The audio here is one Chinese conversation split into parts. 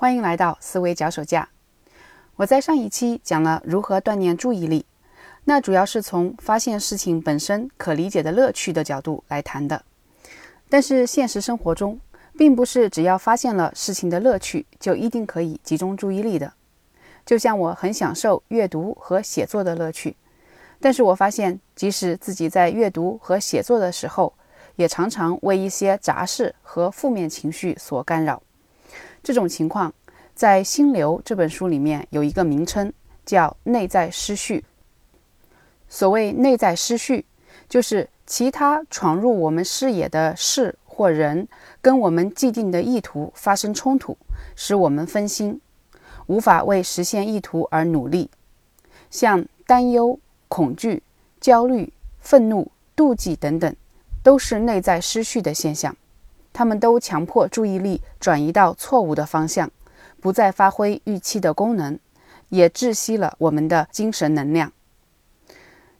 欢迎来到思维脚手架。我在上一期讲了如何锻炼注意力，那主要是从发现事情本身可理解的乐趣的角度来谈的。但是现实生活中，并不是只要发现了事情的乐趣，就一定可以集中注意力的。就像我很享受阅读和写作的乐趣，但是我发现，即使自己在阅读和写作的时候，也常常为一些杂事和负面情绪所干扰。这种情况，在《心流》这本书里面有一个名称，叫“内在失序”。所谓内在失序，就是其他闯入我们视野的事或人，跟我们既定的意图发生冲突，使我们分心。无法为实现意图而努力，像担忧、恐惧、焦虑、愤怒、妒忌等等，都是内在失序的现象。他们都强迫注意力转移到错误的方向，不再发挥预期的功能，也窒息了我们的精神能量。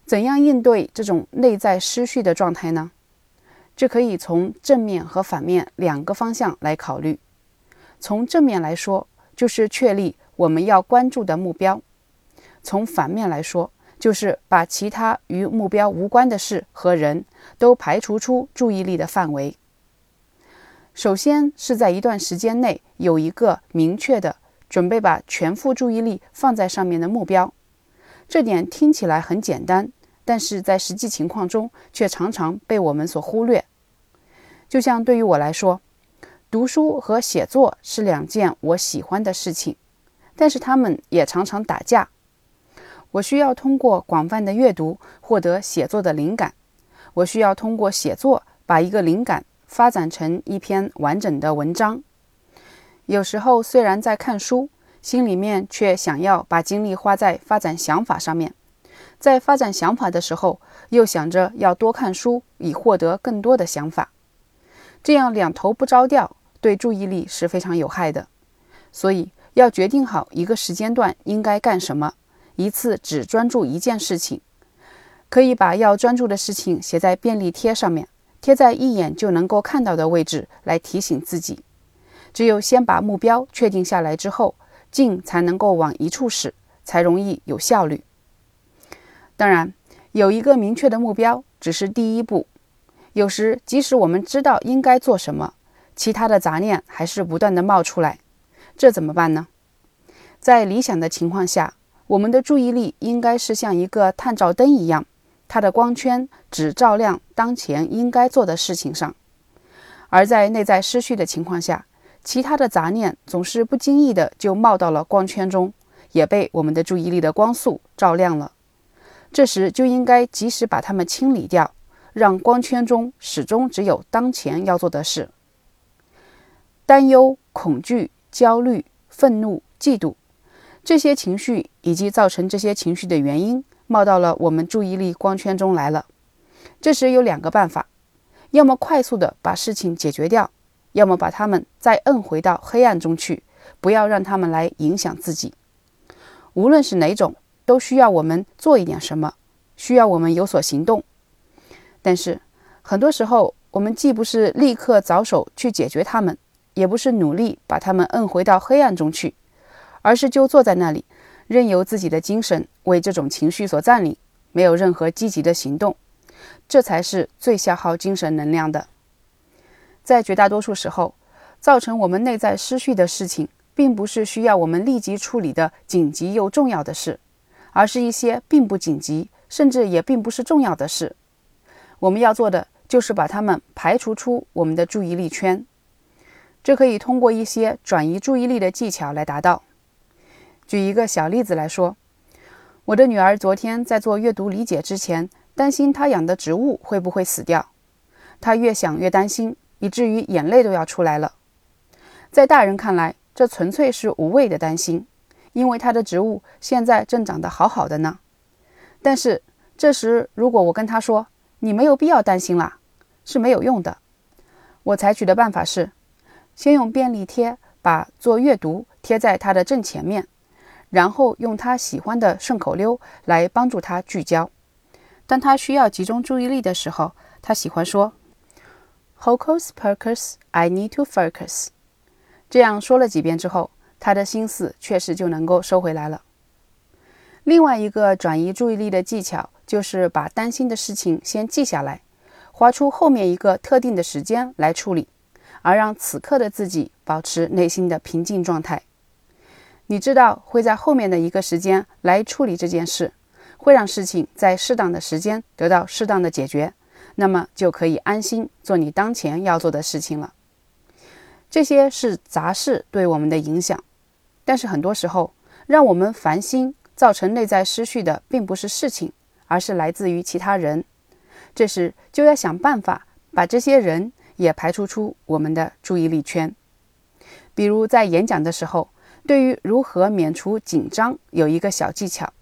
怎样应对这种内在失序的状态呢？这可以从正面和反面两个方向来考虑。从正面来说，就是确立我们要关注的目标。从反面来说，就是把其他与目标无关的事和人都排除出注意力的范围。首先是在一段时间内有一个明确的准备，把全副注意力放在上面的目标。这点听起来很简单，但是在实际情况中却常常被我们所忽略。就像对于我来说。读书和写作是两件我喜欢的事情，但是他们也常常打架。我需要通过广泛的阅读获得写作的灵感，我需要通过写作把一个灵感发展成一篇完整的文章。有时候虽然在看书，心里面却想要把精力花在发展想法上面，在发展想法的时候，又想着要多看书以获得更多的想法，这样两头不着调。对注意力是非常有害的，所以要决定好一个时间段应该干什么，一次只专注一件事情。可以把要专注的事情写在便利贴上面，贴在一眼就能够看到的位置来提醒自己。只有先把目标确定下来之后，劲才能够往一处使，才容易有效率。当然，有一个明确的目标只是第一步。有时，即使我们知道应该做什么，其他的杂念还是不断的冒出来，这怎么办呢？在理想的情况下，我们的注意力应该是像一个探照灯一样，它的光圈只照亮当前应该做的事情上。而在内在失序的情况下，其他的杂念总是不经意的就冒到了光圈中，也被我们的注意力的光速照亮了。这时就应该及时把它们清理掉，让光圈中始终只有当前要做的事。担忧、恐惧、焦虑、愤怒、嫉妒，这些情绪以及造成这些情绪的原因，冒到了我们注意力光圈中来了。这时有两个办法：要么快速的把事情解决掉，要么把它们再摁回到黑暗中去，不要让他们来影响自己。无论是哪种，都需要我们做一点什么，需要我们有所行动。但是很多时候，我们既不是立刻着手去解决它们。也不是努力把他们摁回到黑暗中去，而是就坐在那里，任由自己的精神为这种情绪所占领，没有任何积极的行动，这才是最消耗精神能量的。在绝大多数时候，造成我们内在失序的事情，并不是需要我们立即处理的紧急又重要的事，而是一些并不紧急，甚至也并不是重要的事。我们要做的就是把它们排除出我们的注意力圈。这可以通过一些转移注意力的技巧来达到。举一个小例子来说，我的女儿昨天在做阅读理解之前，担心她养的植物会不会死掉。她越想越担心，以至于眼泪都要出来了。在大人看来，这纯粹是无谓的担心，因为她的植物现在正长得好好的呢。但是这时，如果我跟她说：“你没有必要担心啦”，是没有用的。我采取的办法是。先用便利贴把做阅读贴在他的正前面，然后用他喜欢的顺口溜来帮助他聚焦。当他需要集中注意力的时候，他喜欢说：“Hocus pocus, I need to focus。”这样说了几遍之后，他的心思确实就能够收回来了。另外一个转移注意力的技巧，就是把担心的事情先记下来，划出后面一个特定的时间来处理，而让此刻的自己保持内心的平静状态。你知道会在后面的一个时间来处理这件事，会让事情在适当的时间得到适当的解决，那么就可以安心做你当前要做的事情了。这些是杂事对我们的影响，但是很多时候让我们烦心、造成内在失序的，并不是事情，而是来自于其他人。这时就要想办法把这些人也排除出我们的注意力圈。比如在演讲的时候，对于如何免除紧张，有一个小技巧，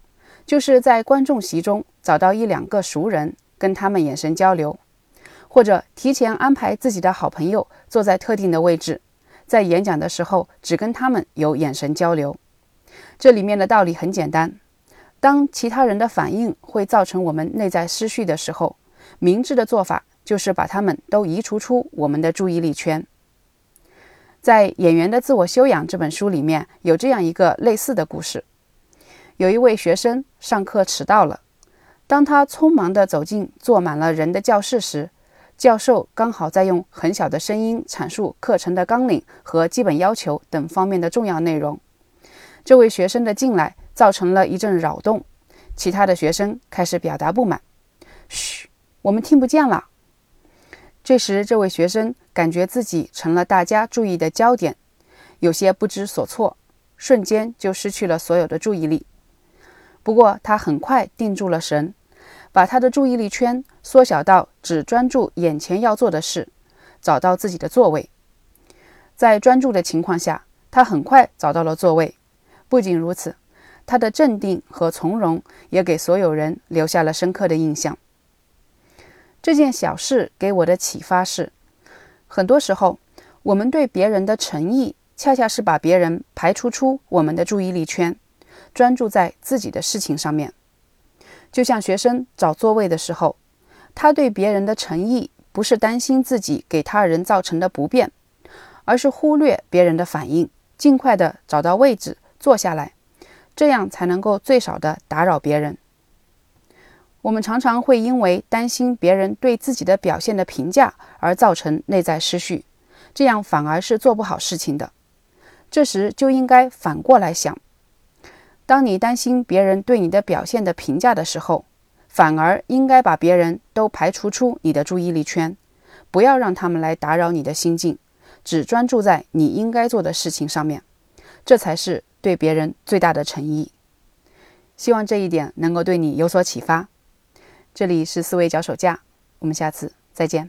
就是在观众席中找到一两个熟人，跟他们眼神交流。或者提前安排自己的好朋友坐在特定的位置，在演讲的时候只跟他们有眼神交流。这里面的道理很简单：当其他人的反应会造成我们内在失序的时候，明智的做法就是把他们都移除出我们的注意力圈。在《演员的自我修养》这本书里面有这样一个类似的故事：有一位学生上课迟到了，当他匆忙地走进坐满了人的教室时，教授刚好在用很小的声音阐述课程的纲领和基本要求等方面的重要内容。这位学生的进来造成了一阵扰动，其他的学生开始表达不满：“嘘，我们听不见了。”这时，这位学生感觉自己成了大家注意的焦点，有些不知所措，瞬间就失去了所有的注意力。不过，他很快定住了神。把他的注意力圈缩小到只专注眼前要做的事，找到自己的座位。在专注的情况下，他很快找到了座位。不仅如此，他的镇定和从容也给所有人留下了深刻的印象。这件小事给我的启发是：很多时候，我们对别人的诚意，恰恰是把别人排除出我们的注意力圈，专注在自己的事情上面。就像学生找座位的时候，他对别人的诚意不是担心自己给他人造成的不便，而是忽略别人的反应，尽快的找到位置坐下来，这样才能够最少的打扰别人。我们常常会因为担心别人对自己的表现的评价而造成内在失序，这样反而是做不好事情的。这时就应该反过来想。当你担心别人对你的表现的评价的时候，反而应该把别人都排除出你的注意力圈，不要让他们来打扰你的心境，只专注在你应该做的事情上面，这才是对别人最大的诚意。希望这一点能够对你有所启发。这里是思维脚手架，我们下次再见。